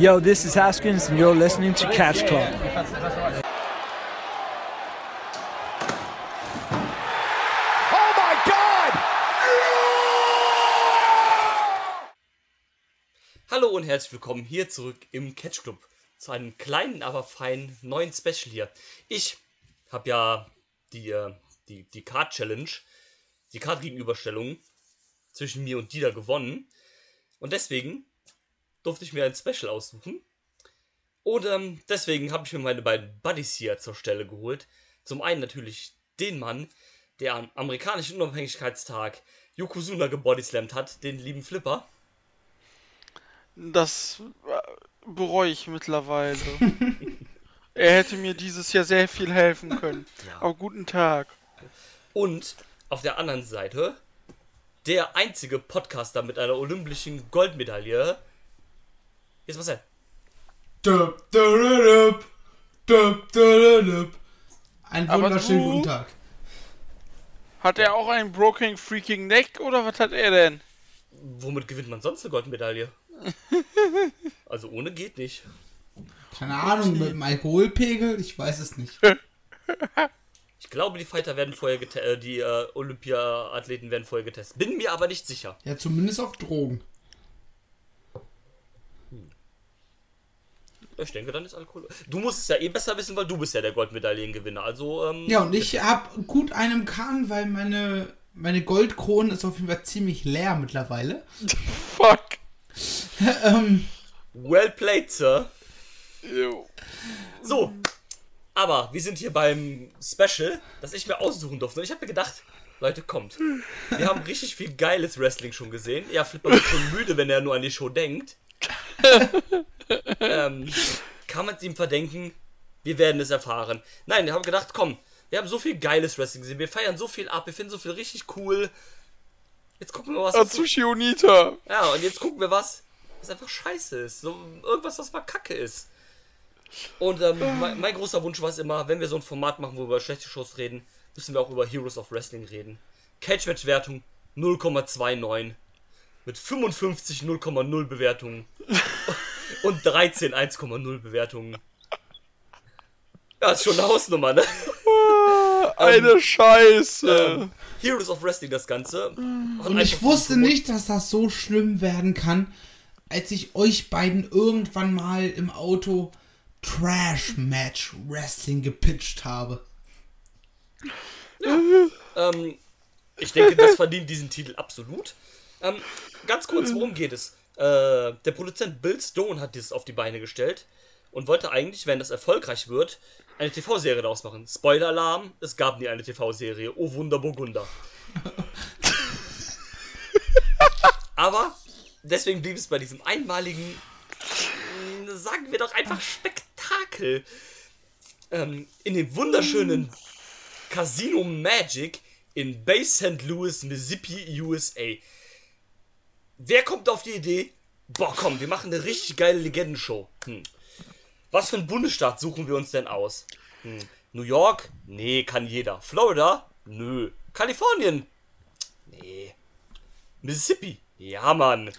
Yo, this is Haskins, and you're listening to Catch Club. Oh my God! Hallo und herzlich willkommen hier zurück im Catch Club zu einem kleinen, aber feinen neuen Special hier. Ich habe ja die, äh, die, die Card Challenge, die Card Gegenüberstellung zwischen mir und Dieter gewonnen. Und deswegen durfte ich mir ein Special aussuchen. Und ähm, deswegen habe ich mir meine beiden Buddies hier zur Stelle geholt. Zum einen natürlich den Mann, der am amerikanischen Unabhängigkeitstag Yokozuna gebodyslammt hat, den lieben Flipper. Das äh, bereue ich mittlerweile. er hätte mir dieses Jahr sehr viel helfen können. Aber guten Tag. Und auf der anderen Seite der einzige Podcaster mit einer olympischen Goldmedaille. Jetzt was. Einen Aber wunderschönen guten Tag. Hat er auch einen Broken Freaking Neck oder was hat er denn? Womit gewinnt man sonst eine Goldmedaille? Also ohne geht nicht. Keine Ahnung, mit dem Alkoholpegel, ich weiß es nicht. Ich glaube, die Fighter werden vorher getestet, äh, die äh, Olympia-Athleten werden vorher getestet. Bin mir aber nicht sicher. Ja, zumindest auf Drogen. Ich denke, dann ist Alkohol. Du musst es ja eh besser wissen, weil du bist ja der Goldmedaillengewinner. Also, ähm, Ja, und ich hab gut einen Kahn, weil meine, meine Goldkrone ist auf jeden Fall ziemlich leer mittlerweile. Fuck. ähm, Well played, Sir. Jo. So, aber wir sind hier beim Special, das ich mir aussuchen durfte. Und ich habe mir gedacht, Leute, kommt. Wir haben richtig viel geiles Wrestling schon gesehen. Ja, Flipper wird schon müde, wenn er nur an die Show denkt. ähm, kann man es ihm verdenken? Wir werden es erfahren. Nein, wir haben gedacht, komm, wir haben so viel geiles Wrestling gesehen. Wir feiern so viel ab, wir finden so viel richtig cool. Jetzt gucken wir, was. Atsushi Onita. Ja, und jetzt gucken wir was, was einfach scheiße ist. So irgendwas, was mal kacke ist. Und ähm, mein, mein großer Wunsch war es immer, wenn wir so ein Format machen, wo wir über schlechte Shows reden, müssen wir auch über Heroes of Wrestling reden. Catch-Match-Wertung 0,29 mit 55 0,0 Bewertungen und 13 1,0 Bewertungen. Ja, ist schon eine Hausnummer, ne? Eine Scheiße. Ähm, Heroes of Wrestling das Ganze. und ich wusste nicht, dass das so schlimm werden kann, als ich euch beiden irgendwann mal im Auto Trash Match Wrestling gepitcht habe. Ähm, ich denke, das verdient diesen Titel absolut. Ähm, ganz kurz, worum geht es? Äh, der Produzent Bill Stone hat dieses auf die Beine gestellt und wollte eigentlich, wenn das erfolgreich wird, eine TV-Serie daraus machen. Spoiler-Alarm, es gab nie eine TV-Serie. Oh Wunder Burgunder. Aber deswegen blieb es bei diesem einmaligen, mh, sagen wir doch einfach Spektakel. Ähm, in dem wunderschönen Casino Magic in Bay St. Louis, Mississippi, USA. Wer kommt auf die Idee? Boah, komm, wir machen eine richtig geile Legendenshow. Hm. Was für einen Bundesstaat suchen wir uns denn aus? Hm. New York? Nee, kann jeder. Florida? Nö. Kalifornien? Nee. Mississippi? Ja, Mann.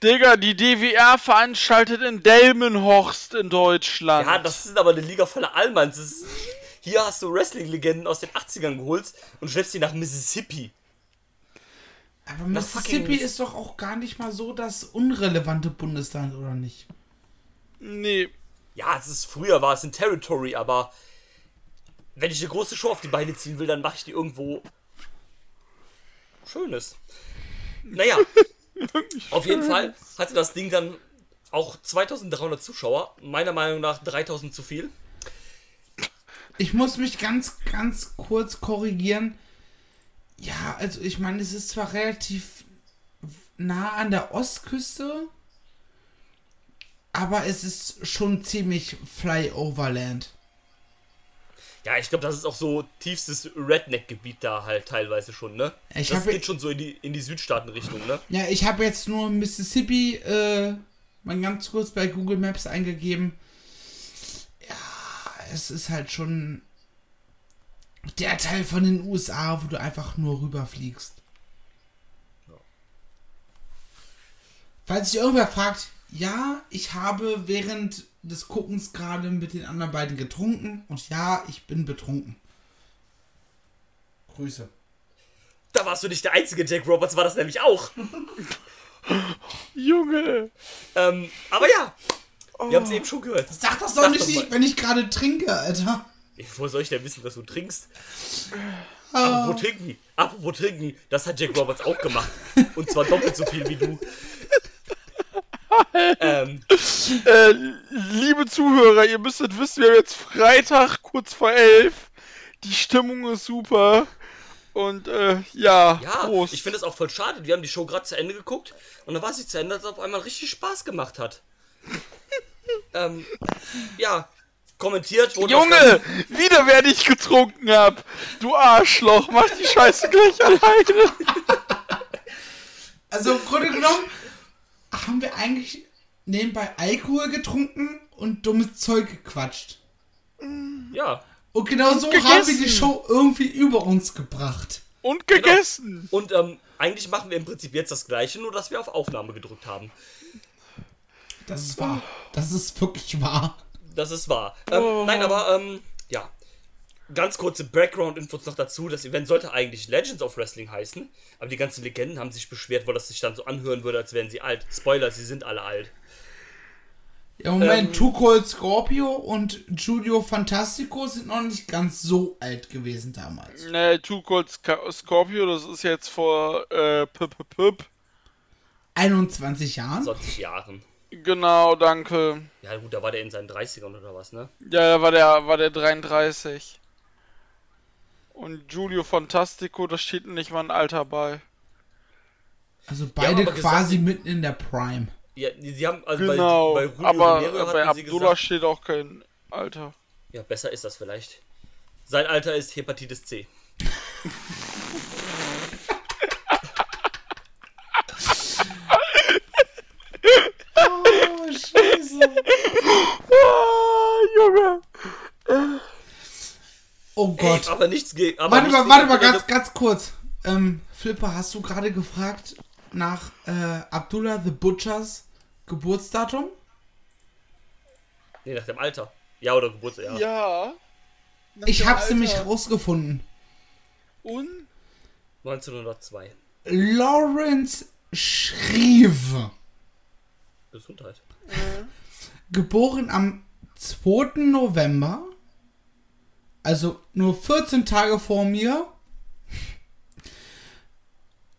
Digga, die DWR veranstaltet in Delmenhorst in Deutschland. Ja, das ist aber eine Liga voller Allmanns. Hier hast du Wrestling-Legenden aus den 80ern geholt und schleppst sie nach Mississippi. Aber Mississippi ist doch auch gar nicht mal so das unrelevante Bundesland, oder nicht? Nee. Ja, es ist früher war es ein Territory, aber wenn ich eine große Show auf die Beine ziehen will, dann mache ich die irgendwo Schönes. Naja, auf jeden Fall hatte das Ding dann auch 2300 Zuschauer. Meiner Meinung nach 3000 zu viel. Ich muss mich ganz, ganz kurz korrigieren. Ja, also ich meine, es ist zwar relativ nah an der Ostküste, aber es ist schon ziemlich Flyoverland. Ja, ich glaube, das ist auch so tiefstes Redneck-Gebiet da halt teilweise schon, ne? Ich das geht schon so in die, in die Südstaaten-Richtung, ne? Ja, ich habe jetzt nur Mississippi äh, mal ganz kurz bei Google Maps eingegeben. Ja, es ist halt schon der Teil von den USA, wo du einfach nur rüberfliegst. Falls sich irgendwer fragt, ja, ich habe während des Guckens gerade mit den anderen beiden getrunken und ja, ich bin betrunken. Grüße. Da warst du nicht der einzige, Jack Roberts war das nämlich auch. Junge! Ähm, aber ja, wir haben es eben schon gehört. Sag das doch Sag nicht, doch mal. wenn ich gerade trinke, Alter. Wo soll ich denn wissen, dass du trinkst? Ah. Apropos trinken, apropos trinken, das hat Jack Roberts auch gemacht. Und zwar doppelt so viel wie du. ähm, Äh, liebe Zuhörer, ihr müsstet wissen, wir haben jetzt Freitag, kurz vor elf. Die Stimmung ist super. Und äh, ja, ja, Prost. ich finde es auch voll schade. Wir haben die Show gerade zu Ende geguckt und dann war sie zu Ende, dass es auf einmal richtig Spaß gemacht hat. ähm, ja, kommentiert wurde. Junge, wieder wer ich getrunken hab. Du Arschloch, mach die Scheiße gleich alleine. Also im Grunde genommen haben wir eigentlich nebenbei Alkohol getrunken und dummes Zeug gequatscht. Ja, Und genau so gegessen. haben wir die Show irgendwie über uns gebracht. Und gegessen. und ähm, eigentlich machen wir im Prinzip jetzt das Gleiche, nur dass wir auf Aufnahme gedrückt haben. Das ist wahr. Das ist wirklich wahr. Das ist wahr. Ähm, Oh. Nein, aber ähm, ja. Ganz kurze Background-Infos noch dazu. Das Event sollte eigentlich Legends of Wrestling heißen, aber die ganzen Legenden haben sich beschwert, weil das sich dann so anhören würde, als wären sie alt. Spoiler, sie sind alle alt. Ja, Moment, Ähm. Two Cold Scorpio und Giulio Fantastico sind noch nicht ganz so alt gewesen damals. Ne, Two Cold Scorpio, das ist jetzt vor äh, Pip, Pip, Pip. 21 Jahren? 20 Jahren. Genau, danke. Ja gut, da war der in seinen 30ern oder was, ne? Ja, da war der, war der 33. Und Giulio Fantastico, da steht nicht mal ein Alter bei. Also beide aber quasi mitten in der Prime. Ja, die haben, also Genau, bei, bei Julio aber Romero bei sie Abdullah gesagt, steht auch kein Alter. ja, besser ist das vielleicht. Sein Alter ist Hepatitis C. Oh, scheiße. Ah, Junge! Oh Gott. Ey, aber nichts gegen. aber warte mal, warte mal, ganz, ganz kurz. Ähm, Flipper, hast du gerade gefragt nach äh, Abdullah the Butchers Geburtsdatum? Nee, nach dem Alter. Ja, oder Geburtstag, ja. Ich hab's Alter. nämlich rausgefunden. Und? 1902. Lawrence Schrieve. Gesundheit. Geboren am 2. November. Also nur 14 Tage vor mir.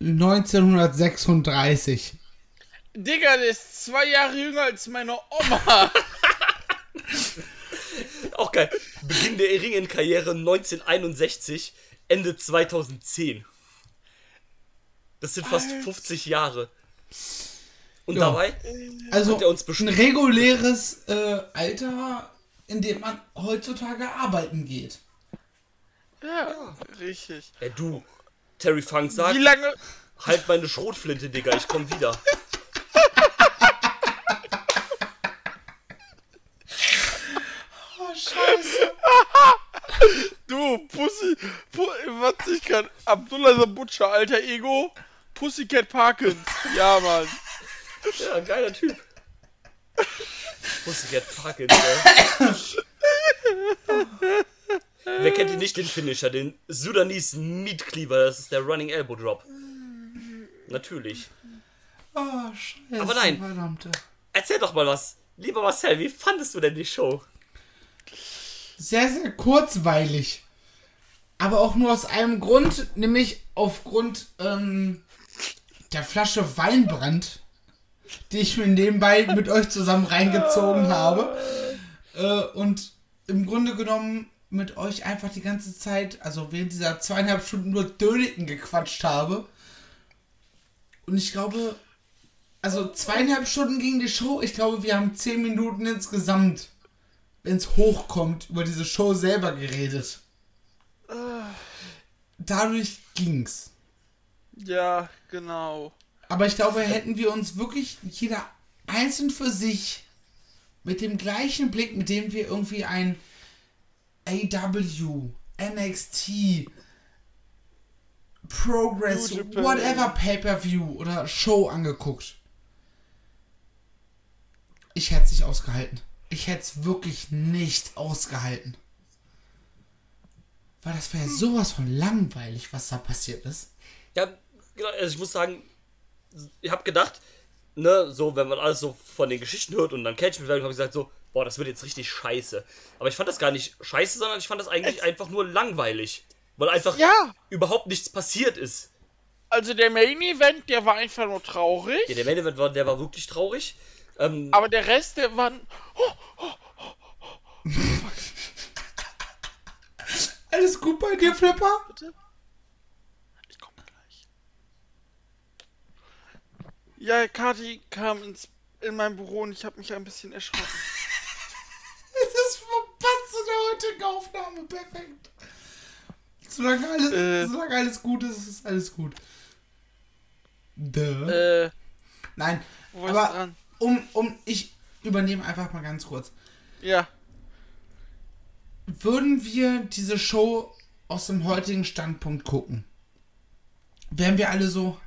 1936. Digga, der ist zwei Jahre jünger als meine Oma. Auch geil. Beginn der Ringen-Karriere 1961, Ende 2010. Das sind fast 50 Jahre. Und Ja. dabei, Also Hat er uns ein bestimmt- reguläres äh, Alter, in dem man heutzutage arbeiten geht. ja, richtig. ey du, Terry Funk sagt, Wie lange? halt meine Schrotflinte, Digga, ich komm wieder. Oh, scheiße. Du, Pussy, Pu was ich kann. Abdullah the Butcher, alter Ego. Pussycat Parkins. Ja, Mann. Ja, geiler Typ. Pussycat Parkins, ey. Wer kennt ihn nicht, den Finisher, den Sudanese Meat Cleaver, das ist der Running Elbow Drop. Natürlich. Oh, scheiße. Aber nein. Verdammte. Erzähl doch mal was. Lieber Marcel, wie fandest du denn die Show? Sehr, sehr kurzweilig. Aber auch nur aus einem Grund, nämlich aufgrund ähm, der Flasche Weinbrand, die ich mir nebenbei mit euch zusammen reingezogen habe. Äh, und im Grunde genommen mit euch einfach die ganze Zeit, also während dieser zweieinhalb Stunden nur Döniken gequatscht habe. Und ich glaube, also zweieinhalb Stunden ging die Show. Ich glaube, wir haben zehn Minuten insgesamt, wenn es hochkommt, über diese Show selber geredet. Dadurch ging's. Ja, genau. Aber ich glaube, hätten wir uns wirklich jeder einzeln für sich mit dem gleichen Blick, mit dem wir irgendwie ein AW, NXT, Progress, whatever Pay-Per-View oder Show angeguckt. ich hätte es nicht ausgehalten. Ich hätte es wirklich nicht ausgehalten. Weil das war ja sowas von langweilig, was da passiert ist. Ja, genau, also ich muss sagen, ich habe gedacht, ne, so, wenn man alles so von den Geschichten hört und dann Catch habe ich gesagt so, boah, das wird jetzt richtig scheiße. Aber ich fand das gar nicht scheiße, sondern ich fand das eigentlich einfach nur langweilig. Weil einfach Ja. überhaupt nichts passiert ist. Also der Main Event, der war einfach nur traurig. Ja, der Main Event war, der war wirklich traurig. Ähm, Aber der Rest, der war. Alles gut bei dir, Flipper? Ich komme gleich. Ja, Kati kam ins, in mein Büro und ich habe mich ein bisschen erschrocken. Das passt zu der heutigen Aufnahme. Perfekt. Solange alles, Äh. solange alles gut ist, ist alles gut. Duh. Äh, Nein, aber um, um, ich übernehme einfach mal ganz kurz. Ja. Würden wir diese Show aus dem heutigen Standpunkt gucken, wären wir alle so,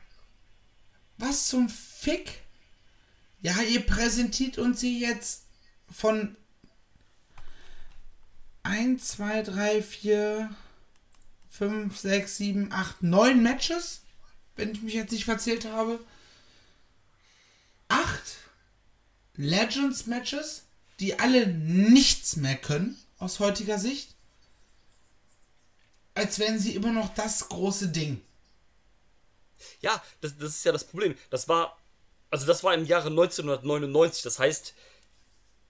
was zum Fick? Ja, ihr präsentiert uns sie jetzt von 1, 2, 3, 4, 5, 6, 7, 8, 9 Matches, wenn ich mich jetzt nicht verzählt habe. 8 Legends Matches, die alle nichts mehr können aus heutiger Sicht. Als wären sie immer noch das große Ding. Ja, das, das ist ja das Problem. Das war, also das war im Jahre 1999. Das heißt,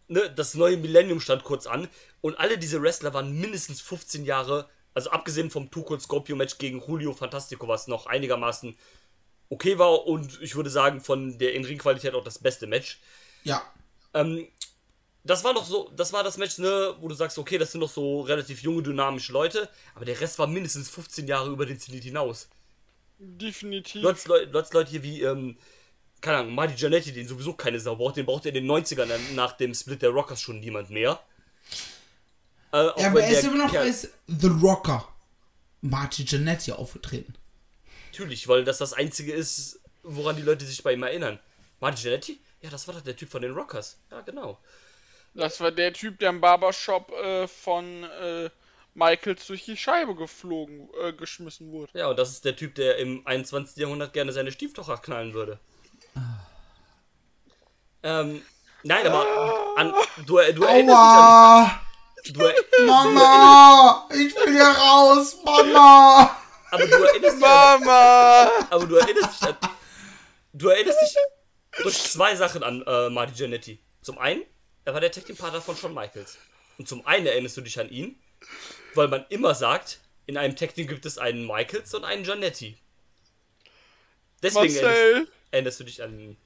ne, das neue Millennium stand kurz an und alle diese Wrestler waren mindestens 15 Jahre, also abgesehen vom Cold Scorpio Match gegen Julio Fantastico, was noch einigermaßen okay war und ich würde sagen von der In-Ring-Qualität auch das beste Match. Ja. Ähm, das war noch so, das war das Match, ne, wo du sagst, okay, das sind noch so relativ junge, dynamische Leute, aber der Rest war mindestens 15 Jahre über den Zenit hinaus. Definitiv. Leute, Leute, Leute, Leute hier wie, ähm, keine Ahnung, Marty Giannetti, den sowieso keine Sau braucht, den braucht er in den 90ern dann nach dem Split der Rockers schon niemand mehr. Äh, ja aber er ist immer noch als The Rocker Marty Jannetty aufgetreten. Natürlich, weil das das Einzige ist, woran die Leute sich bei ihm erinnern. Marty Giannetti? Ja, das war doch der Typ von den Rockers. Ja, genau. Das war der Typ, der im Barbershop äh, von äh, Michaels durch die Scheibe geflogen, äh, geschmissen wurde. Ja, und das ist der Typ, der im 21. Jahrhundert gerne seine Stieftochter knallen würde. Ähm, nein, aber an, du, du erinnerst dich an. Du, er- Mama! Ich will hier raus! Mama! aber du erinnerst dich an. Mama! Aber du erinnerst dich an. Du erinnerst dich durch zwei Sachen an äh, Marty Giannetti. Zum einen, er war der Tag Team Partner von Shawn Michaels. Und zum einen erinnerst du dich an ihn, weil man immer sagt, in einem Team gibt es einen Michaels und einen Giannetti. Deswegen erinnerst, Marcel, erinnerst du dich an ihn.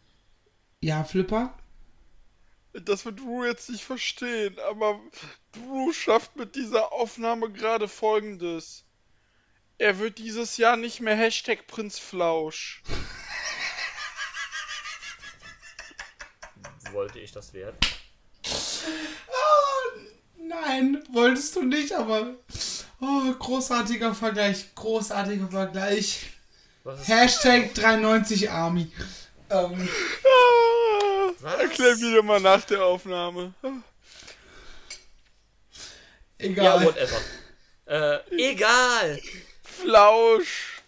Ja, Flipper? das wird Drew jetzt nicht verstehen, aber Drew schafft mit dieser Aufnahme gerade folgendes. Er wird dieses Jahr nicht mehr Hashtag Prinz Flausch. Wollte ich das werden? Nein, wolltest du nicht, aber. Oh, großartiger Vergleich. Großartiger Vergleich. Hashtag 93 Army. Ähm, Ah, Was? Erklär wieder mal nach der Aufnahme. Ja, egal. whatever. Äh, egal. Flausch.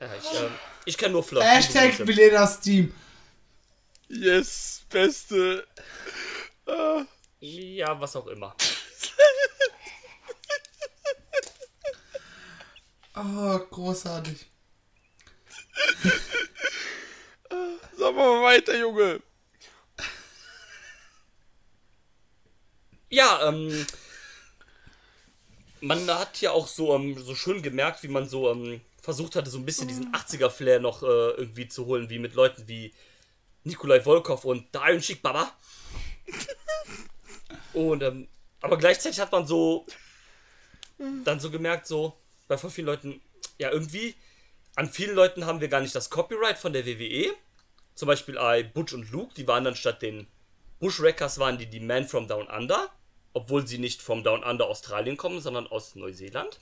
Ja, ich, ähm, ich kann nur Flop. Hashtag Milenas Team. Yes, beste. Ja, was auch immer. Oh, großartig. sag mal weiter, Junge. Ja, ähm. Man hat ja auch so, ähm, so schön gemerkt, wie man so ähm, versucht hatte, so ein bisschen diesen 80er-Flair noch äh, irgendwie zu holen, wie mit Leuten wie Nikolai Volkov und Dion Chic Baba. Und, ähm, aber gleichzeitig hat man so dann so gemerkt, so, bei voll vielen Leuten, ja, irgendwie, an vielen Leuten haben wir gar nicht das Copyright von der WWE. Zum Beispiel bei Butch und Luke, die waren dann statt den Bushwreckers waren die die Men from Down Under, obwohl sie nicht vom Down Under Australien kommen, sondern aus Neuseeland.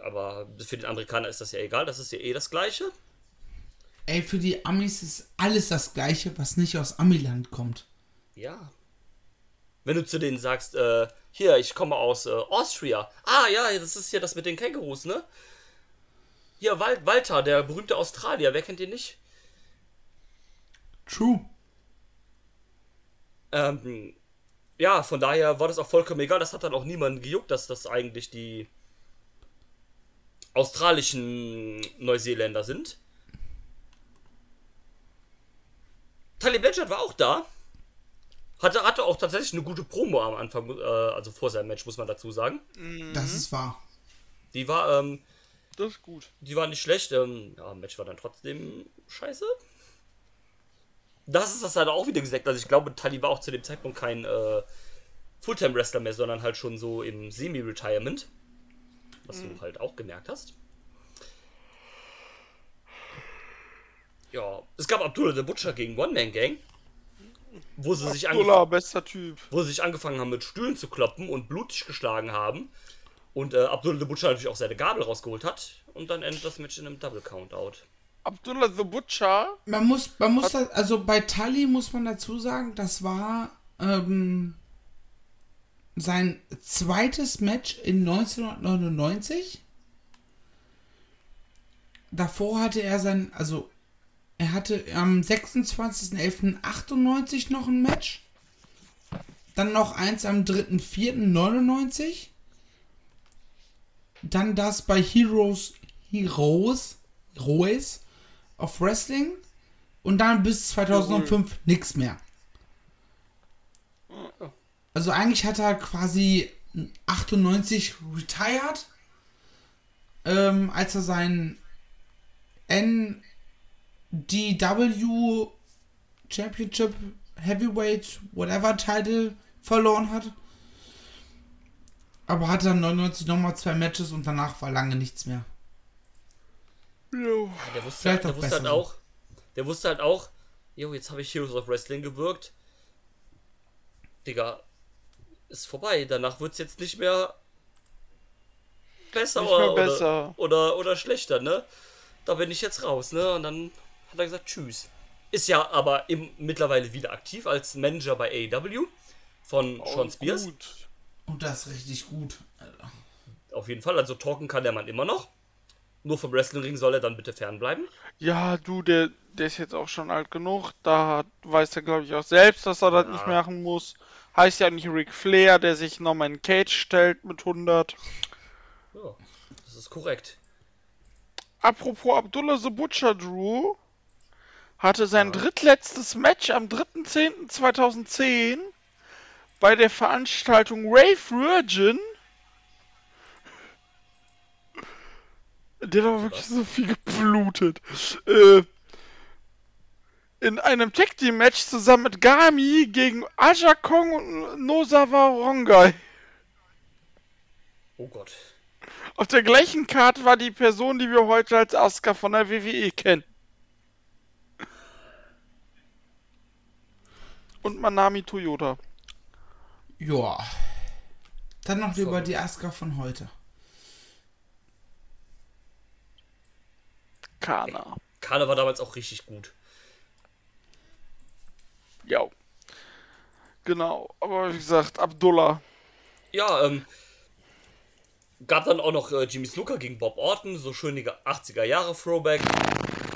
Aber für den Amerikaner ist das ja egal, das ist ja eh das Gleiche. ey, für die Amis ist alles das Gleiche, was nicht aus Amiland kommt. Ja. Wenn du zu denen sagst, äh, hier, ich komme aus äh, Austria. Ah, ja, das ist hier das mit den Kängurus, ne? Hier, Wal Walter, der berühmte Australier, wer kennt ihn nicht? True. Ähm, ja, von daher war das auch vollkommen egal. Das hat dann auch niemanden gejuckt, dass das eigentlich die australischen Neuseeländer sind. Tully Blanchard war auch da. Hatte, hatte auch tatsächlich eine gute Promo am Anfang, äh, also vor seinem Match, muss man dazu sagen. Das ist wahr. Die war, ähm, Das ist gut. die war nicht schlecht. Ähm, ja, Match war dann trotzdem scheiße. Das ist das halt auch wieder gesagt. Also ich glaube, Tully war auch zu dem Zeitpunkt kein äh, Fulltime-Wrestler mehr, sondern halt schon so im Semi-Retirement. Was du halt auch gemerkt hast. Ja, es gab Abdullah the Butcher gegen One Man Gang. Wo sie, sich angefangen, Abdullah, bester Typ. wo sie sich angefangen haben mit Stühlen zu kloppen und blutig geschlagen haben. Und äh, Abdullah the Butcher natürlich auch seine Gabel rausgeholt hat. Und dann endet das Match in einem Double Countout. Abdullah the Butcher. Man muss, man muss da, also bei Tully muss man dazu sagen, das war ähm, sein zweites Match in 1999. Davor hatte er sein, also er hatte am 26.11.98 noch ein Match. Dann noch eins am 3.4.99. Dann das bei Heroes, Heroes, Heroes of Wrestling. Und dann bis 2005 nichts mehr. Also eigentlich hat er quasi 98 retired, ähm, als er seinen NDW Championship Heavyweight Whatever Title verloren hat. Aber hatte dann 99 nochmal zwei Matches und danach war lange nichts mehr. Jo. Ja, der wusste, halt, der auch wusste halt auch, der wusste halt auch, jo, jetzt habe ich Heroes of Wrestling gewirkt. Digga, ist vorbei. Danach wird's jetzt nicht mehr besser, Nicht mehr oder, besser. Oder, oder, oder schlechter, ne? Da bin ich jetzt raus, ne? Und dann hat er gesagt, tschüss. Ist ja aber im, mittlerweile wieder aktiv als Manager bei AEW von Sean Spears. Oh, Gut. Und das ist richtig gut. Alter. Auf jeden Fall, also talken kann der Mann immer noch. Nur vom Wrestlingring soll er dann bitte fernbleiben. Ja, du, der, der ist jetzt auch schon alt genug. Da weiß er, glaube ich, auch selbst, dass er das Ja. nicht machen muss. Heißt ja nicht Ric Flair, der sich nochmal in Cage stellt mit 100. Ja, das ist korrekt. Apropos Abdullah the Butcher Drew hatte sein drittletztes Match am 3.10.2010 bei der Veranstaltung Rave Virgin. Der hat aber wirklich so viel geblutet. Äh, in einem Tag Team Match zusammen mit Gami gegen Aja Kong und Nosawa Rongai. Oh Gott. Auf der gleichen Karte war die Person, die wir heute als Asuka von der WWE kennen. Und Manami Toyota. Ja. Dann noch lieber die Asuka von heute. Kana. Kana war damals auch richtig gut. Ja. Genau. Aber wie gesagt, Abdullah. Ja, ähm. Gab dann auch noch äh, Jimmy Snooker gegen Bob Orton, so schöne 80er Jahre Throwback.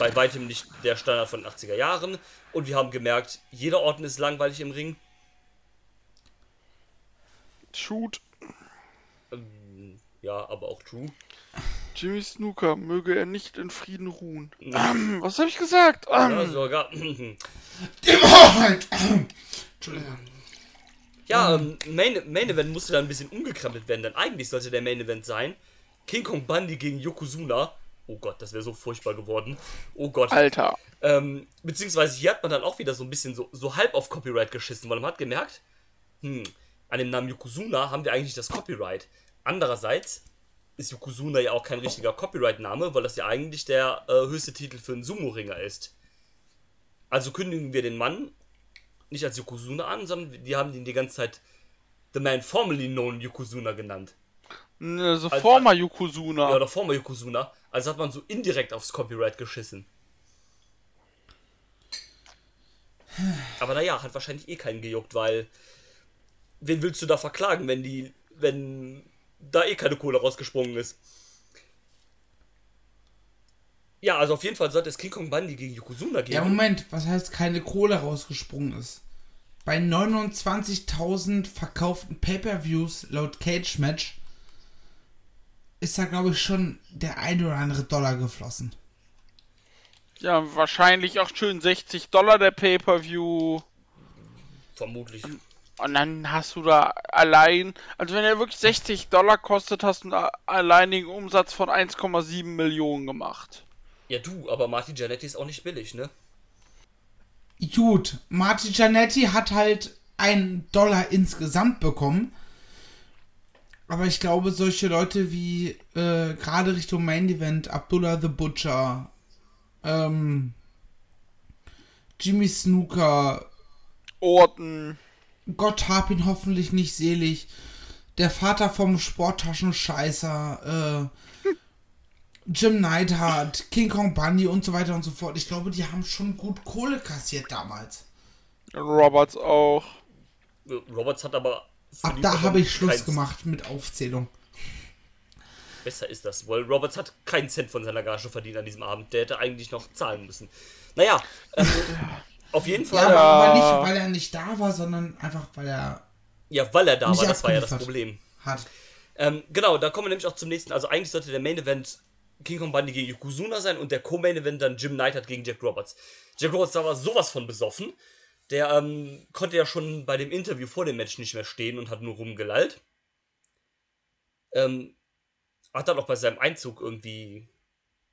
Bei weitem nicht der Standard von 80er Jahren. Und wir haben gemerkt, jeder Orton ist langweilig im Ring. Shoot. Ähm, ja, aber auch True. Jimmy Snooker. Möge er nicht in Frieden ruhen. Ähm, was habe ich gesagt? Ähm, Ja, sogar. Entschuldigung. Ja, ähm, Main, Main Event musste dann ein bisschen umgekrempelt werden, denn eigentlich sollte der Main Event sein King Kong Bundy gegen Yokozuna. Oh Gott, das wäre so furchtbar geworden. Oh Gott. Alter. Ähm, beziehungsweise hier hat man dann auch wieder so ein bisschen so, so halb auf Copyright geschissen, weil man hat gemerkt, hm, an dem Namen Yokozuna haben wir eigentlich das Copyright. Andererseits ist Yokozuna ja auch kein richtiger Copyright-Name, weil das ja eigentlich der äh, höchste Titel für einen Sumo-Ringer ist. Also kündigen wir den Mann nicht als Yokozuna an, sondern die haben ihn die ganze Zeit The Man Formerly Known Yokozuna genannt. Also Als- former Yokozuna. Ja, oder former Yokozuna. Also hat man so indirekt aufs Copyright geschissen. Aber naja, hat wahrscheinlich eh keinen gejuckt, weil wen willst du da verklagen, wenn die, wenn da eh keine Kohle rausgesprungen ist? Ja, also auf jeden Fall sollte es King Kong Bundy gegen Yokozuna geben. Ja, Moment, was heißt keine Kohle rausgesprungen ist? Bei 29.000 verkauften Pay-Per-Views laut Cage Match ist da, glaube ich, schon der ein oder andere Dollar geflossen. Ja, wahrscheinlich auch schön 60 Dollar der Pay-Per-View. Vermutlich. Und dann hast du da allein, also wenn er wirklich 60 Dollar kostet, hast du einen alleinigen Umsatz von 1,7 Millionen gemacht. Ja, du, aber Martin Giannetti ist auch nicht billig, ne? Gut, Marty Giannetti hat halt einen Dollar insgesamt bekommen. Aber ich glaube, solche Leute wie äh, gerade Richtung Main Event, Abdullah the Butcher, ähm, Jimmy Snooker, Orton. Gott hab ihn hoffentlich nicht selig, der Vater vom Sporttaschenscheißer, äh, Jim Neidhart, King Kong Bundy und so weiter und so fort. Ich glaube, die haben schon gut Kohle kassiert damals. Roberts auch. Roberts hat aber. Ab da habe ich Schluss gemacht mit Aufzählung. Besser ist das, weil Roberts hat keinen Cent von seiner Gage verdient an diesem Abend. Der hätte eigentlich noch zahlen müssen. Naja, ähm, auf jeden Ja, Fall. aber, Ja, aber nicht, weil er nicht da war, sondern einfach, weil er weil er da war, das war ja das. Problem. hat. Ähm, genau, da kommen wir nämlich auch zum nächsten. Also eigentlich sollte der Main Event King Kong Bundy gegen Yokozuna sein und der Co-Main Event dann Jim Neidhart gegen Jack Roberts. Jack Roberts da war sowas von besoffen. Der ähm, konnte ja schon bei dem Interview vor dem Match nicht mehr stehen und hat nur rumgelallt. Ähm, hat dann auch bei seinem Einzug irgendwie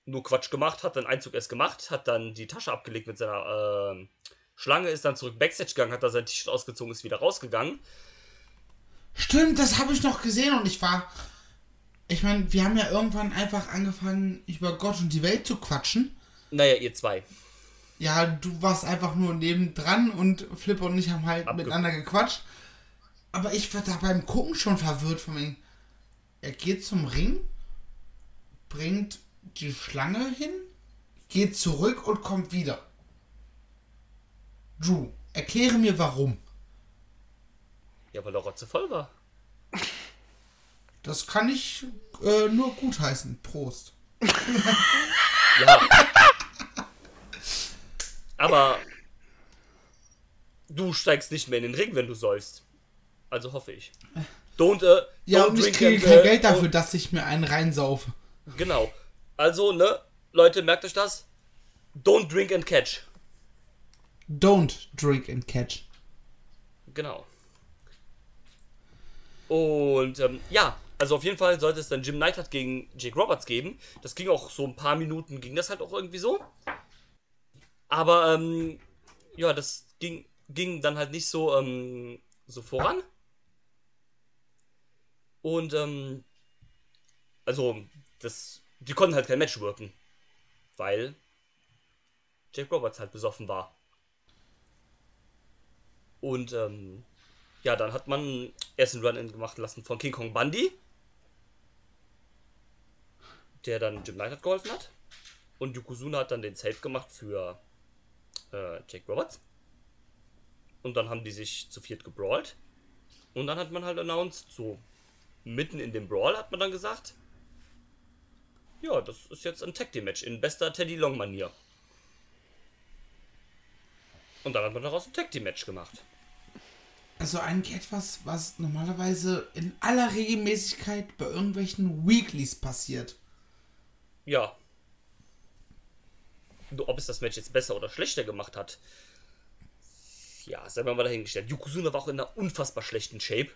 nur Quatsch gemacht, hat den Einzug erst gemacht, hat dann die Tasche abgelegt mit seiner ähm, Schlange, ist dann zurück Backstage gegangen, hat da sein T-Shirt ausgezogen, ist wieder rausgegangen. Stimmt, das habe ich noch gesehen und ich war. Ich meine, wir haben ja irgendwann einfach angefangen, über Gott und die Welt zu quatschen. Naja, ihr zwei. Ja, du warst einfach nur nebendran und Flipper und ich haben halt Abge- miteinander gequatscht. Aber ich war da beim Gucken schon verwirrt von wegen. Er geht zum Ring, bringt die Schlange hin, geht zurück und kommt wieder. Drew, erkläre mir warum. Ja, weil er rotze voll war. Das kann ich äh, nur gutheißen. Prost. Ja. Aber du steigst nicht mehr in den Ring, wenn du säufst. Also hoffe ich. Don't, äh, Ja, don't und ich drink kriege and, kein äh, Geld dafür, dass ich mir einen reinsaufe. Genau. Also, ne, Leute, merkt euch das. Don't drink and catch. Don't drink and catch. Genau. Und ähm, ja, also auf jeden Fall sollte es dann Jim Neidhart gegen Jake Roberts geben. Das ging auch so ein paar Minuten, ging das halt auch irgendwie so. Aber ähm, ja, das ging, ging dann halt nicht so, ähm, so voran. Und ähm, also, das, die konnten halt kein Match worken. Weil Jake Roberts halt besoffen war. Und ähm, ja, dann hat man erst einen Run-In gemacht lassen von King Kong Bundy, der dann Jim Neidhart geholfen hat. Und Yokozuna hat dann den Save gemacht für äh, Jake Roberts. Und dann haben die sich zu viert gebrawlt. Und dann hat man halt announced, so mitten in dem Brawl hat man dann gesagt, ja, das ist jetzt ein Tag Team Match in bester Teddy Long Manier. Und dann hat man daraus ein Tag Team Match gemacht. Also eigentlich etwas, was normalerweise in aller Regelmäßigkeit bei irgendwelchen Weeklies passiert. Ja. Ob es das Match jetzt besser oder schlechter gemacht hat, ja, sei mal dahingestellt. Yokozuna war auch in einer unfassbar schlechten Shape.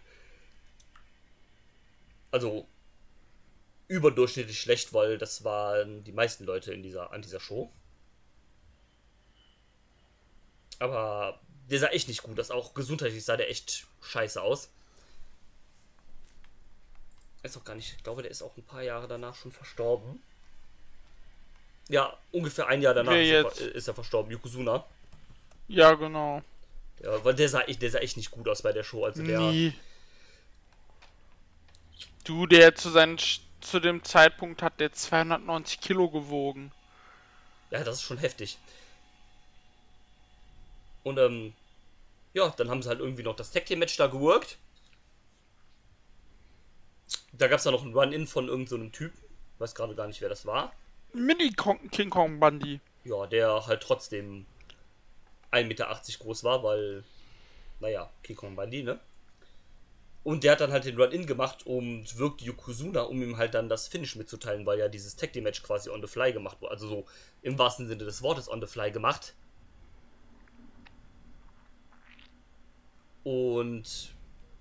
Also überdurchschnittlich schlecht, weil das waren die meisten Leute in dieser, an dieser Show. Aber der sah echt nicht gut aus. Auch gesundheitlich sah der echt scheiße aus. Ist auch gar nicht. Ich glaube, der ist auch ein paar Jahre danach schon verstorben. Ja, ungefähr ein Jahr danach ist er, ist er verstorben. Yokozuna. Ja, genau. Ja, weil der sah, echt, der sah echt nicht gut aus bei der Show. Also der. Nie. Du, der zu seinen zu dem Zeitpunkt hat der 290 Kilo gewogen. Ja, das ist schon heftig. Und ähm, ja, dann haben sie halt irgendwie noch das Tag Team Match da geworkt. Da gab es dann noch ein Run-In von irgendeinem so Typen. Weiß gerade gar nicht, wer das war. Mini -Kong King Kong Bundy. Ja, der halt trotzdem 1,80 Meter groß war, weil, naja, King Kong Bundy, ne? Und der hat dann halt den Run-In gemacht und wirkt Yokozuna, um ihm halt dann das Finish mitzuteilen, weil ja dieses Tag Match quasi on the fly gemacht wurde. Also so im wahrsten Sinne des Wortes on the fly gemacht. Und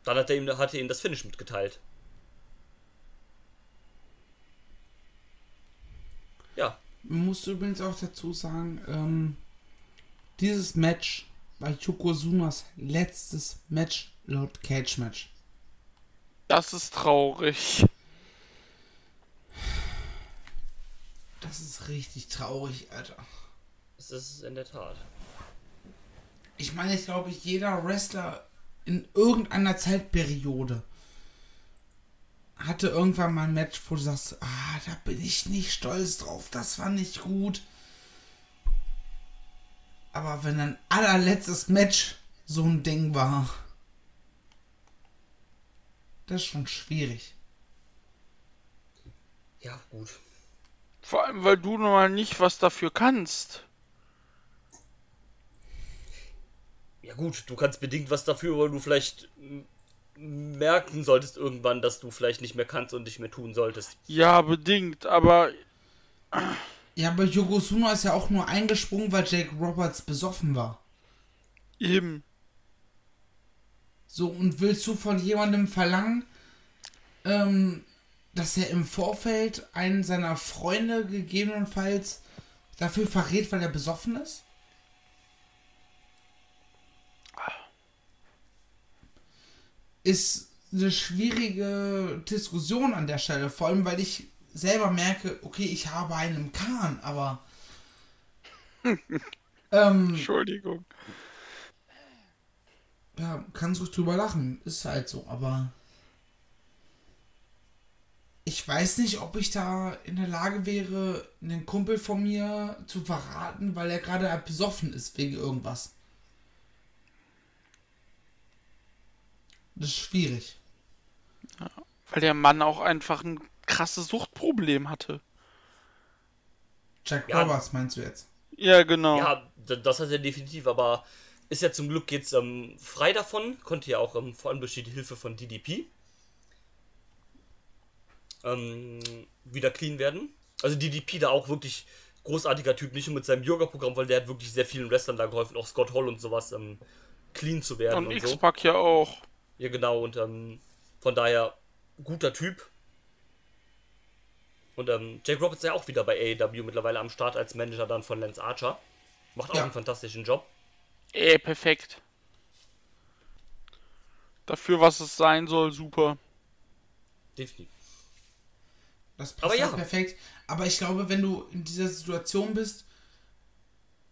dann hat er ihm, hat er ihm das Finish mitgeteilt. Ja. Man muss übrigens auch dazu sagen, ähm, dieses Match war Yokozunas letztes Match laut Cage Match. Das ist traurig. Das ist richtig traurig, Alter. Das ist in der Tat. Ich meine, ich glaube, jeder Wrestler in irgendeiner Zeitperiode hatte irgendwann mal ein Match, wo du sagst, ah, da bin ich nicht stolz drauf, das war nicht gut. Aber wenn ein allerletztes Match so ein Ding war, das ist schon schwierig. Ja, gut. Vor allem, weil du nun mal nicht was dafür kannst. Ja gut, du kannst bedingt was dafür, weil du vielleicht merken solltest irgendwann, dass du vielleicht nicht mehr kannst und nicht mehr tun solltest. Ja, bedingt, aber. Ja, aber Yokozuna ist ja auch nur eingesprungen, weil Jake Roberts besoffen war. Eben. So, und willst du von jemandem verlangen, ähm, dass er im Vorfeld einen seiner Freunde gegebenenfalls dafür verrät, weil er besoffen ist? Ist eine schwierige Diskussion an der Stelle, vor allem weil ich selber merke, okay, ich habe einen Kahn, aber ähm, Entschuldigung. ja, kannst du drüber lachen, ist halt so, aber ich weiß nicht, ob ich da in der Lage wäre, einen Kumpel von mir zu verraten, weil er gerade besoffen ist wegen irgendwas. Das ist schwierig. Weil der Mann auch einfach ein krasses Suchtproblem hatte. Jack Ja. Roberts meinst du jetzt? Ja, genau. Ja, das hat er definitiv, aber ist ja zum Glück jetzt ähm, frei davon, konnte ja auch ähm, vor allem durch die Hilfe von DDP ähm, wieder clean werden. Also DDP da auch wirklich großartiger Typ, nicht nur mit seinem Yoga-Programm, weil der hat wirklich sehr vielen Wrestlern da geholfen, auch Scott Hall und sowas, ähm, clean zu werden Und und, so. X-Pac ja auch. Ja, genau, und ähm, von daher guter Typ. Und ähm, Jake Roberts ist ja auch wieder bei AEW mittlerweile am Start als Manager dann von Lance Archer. Macht auch Ja. einen fantastischen Job. Ey, perfekt. Dafür, was es sein soll, super. Definitiv. Das passt Aber ja. halt perfekt. Aber ich glaube, wenn du in dieser Situation bist,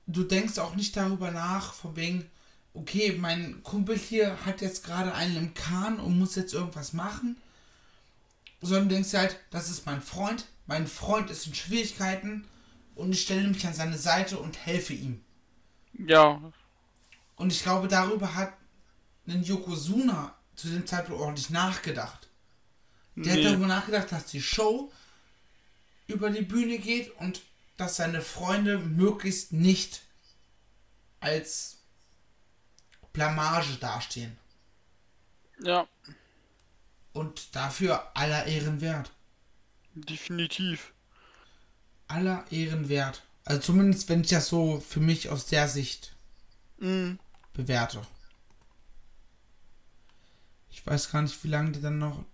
du denkst auch nicht darüber nach, von wegen, okay, mein Kumpel hier hat jetzt gerade einen im Kahn und muss jetzt irgendwas machen. Sondern du denkst halt, das ist mein Freund, mein Freund ist in Schwierigkeiten und ich stelle mich an seine Seite und helfe ihm. Ja, Und ich glaube, darüber hat ein Yokozuna zu dem Zeitpunkt ordentlich nachgedacht. Der nee. hat darüber nachgedacht, dass die Show über die Bühne geht und dass seine Freunde möglichst nicht als Blamage dastehen. ja, Und dafür aller Ehren wert. definitiv. Aller Ehren wert. Also zumindest, wenn ich das so für mich aus der Sicht Mhm. bewerte. Ich weiß gar nicht, wie lange der dann noch.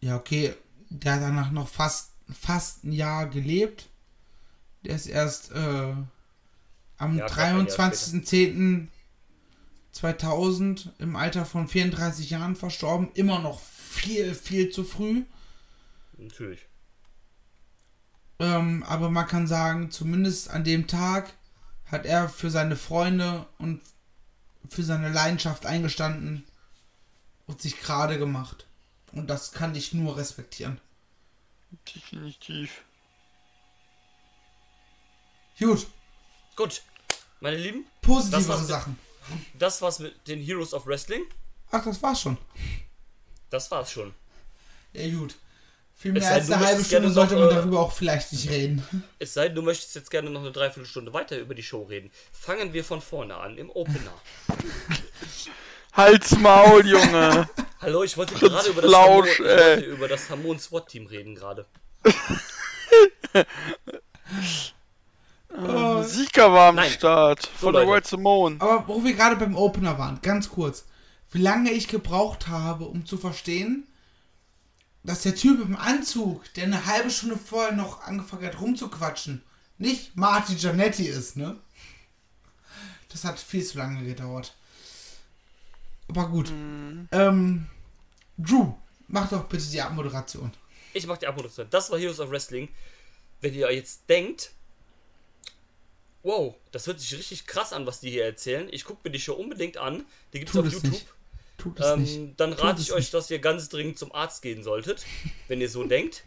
Ja, okay. Der hat danach noch fast, fast ein Jahr gelebt. Der ist erst äh, am Ja, knapp ein Jahr 23.10.2000 im Alter von 34 Jahren verstorben. Immer noch viel, viel zu früh. Natürlich. Ähm, aber man kann sagen, zumindest an dem Tag hat er für seine Freunde und für seine Leidenschaft eingestanden und sich gerade gemacht. Und das kann ich nur respektieren. Definitiv. Gut, Gut. Meine Lieben, Positivere. Sachen. Das war's mit den Heroes of Wrestling. Ach, das war's schon. Das war's schon. Ja, gut. Viel mehr sei als eine halbe Stunde sollte man äh, darüber auch vielleicht nicht reden. Es sei denn, du möchtest jetzt gerne noch eine Dreiviertelstunde weiter über die Show reden. Fangen wir von vorne an, im Opener. Halt's Maul, Junge. Hallo, ich wollte gerade über das, Flausch, Hamon, wollte über das Hamon SWAT-Team reden gerade. Sieger war am Nein. Start. Von der Leute. White Simone. Aber wo wir gerade beim Opener waren, ganz kurz. Wie lange ich gebraucht habe, um zu verstehen, dass der Typ im Anzug, der eine halbe Stunde vorher noch angefangen hat rumzuquatschen, nicht Marty Giannetti ist, ne? Das hat viel zu lange gedauert. Aber gut. Ähm, Drew, mach doch bitte die Abmoderation. Ich mach die Abmoderation. Das war Heroes of Wrestling. Wenn ihr jetzt denkt, wow, das hört sich richtig krass an, was die hier erzählen. Ich gucke mir die Show unbedingt an. Die gibt's Tut auf es YouTube. nicht. Tut es nicht. Ähm, dann Tut rate es ich euch, nicht. dass ihr ganz dringend zum Arzt gehen solltet, wenn ihr so denkt.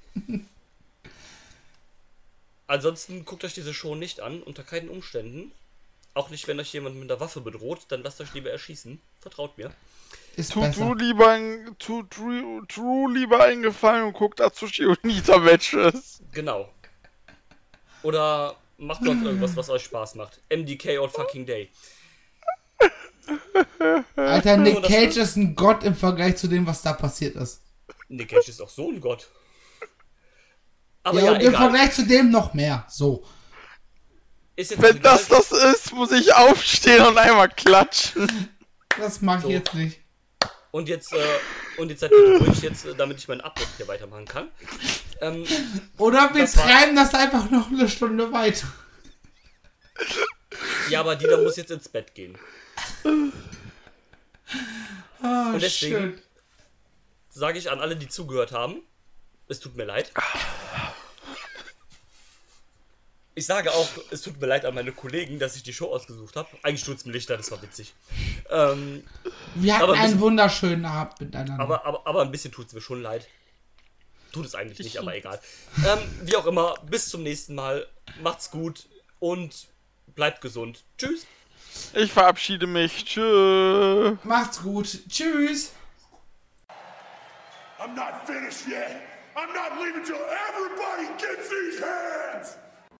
Ansonsten guckt euch diese Show nicht an, unter keinen Umständen. Auch nicht, wenn euch jemand mit der Waffe bedroht, dann lasst euch lieber erschießen. Vertraut mir. Ist Tut besser. Drew lieber, ein- tut Drew, Drew lieber eingefallen und guckt Atsushi Onita Matches. Genau. Oder macht sonst irgendwas, was euch Spaß macht. MDK all fucking day. Alter, Nick Cage ist ein Gott im Vergleich zu dem, was da passiert ist. Nick Cage ist auch so ein Gott. Aber ja, ja, und im egal. Vergleich zu dem noch mehr. So. Ist jetzt auch Wenn das das ist, muss ich aufstehen und einmal klatschen. Das mag So. ich jetzt nicht. Und jetzt, äh, und jetzt seid bitte ruhig, jetzt, damit ich meinen Upload hier weitermachen kann. Ähm, Oder wir Das war- treiben das einfach noch eine Stunde weiter. ja, aber Dieter muss jetzt ins Bett gehen. Ah, Und deswegen-. Sage ich an alle, die zugehört haben. Es tut mir leid. Ich sage auch, es tut mir leid an meine Kollegen, dass ich die Show ausgesucht habe. Eigentlich tut's mir Lichter, das war witzig. Ähm, Wir hatten aber ein einen bisschen- wunderschönen Abend miteinander. aber, aber, aber ein bisschen tut's mir schon leid. Tut es eigentlich nicht, aber egal. Ähm, wie auch immer, bis zum nächsten Mal. Macht's gut und bleibt gesund. Tschüss. Ich verabschiede mich. Tschüss. Macht's gut. Tschüss. I'm not finished yet. I'm not leaving till everybody gets these hands.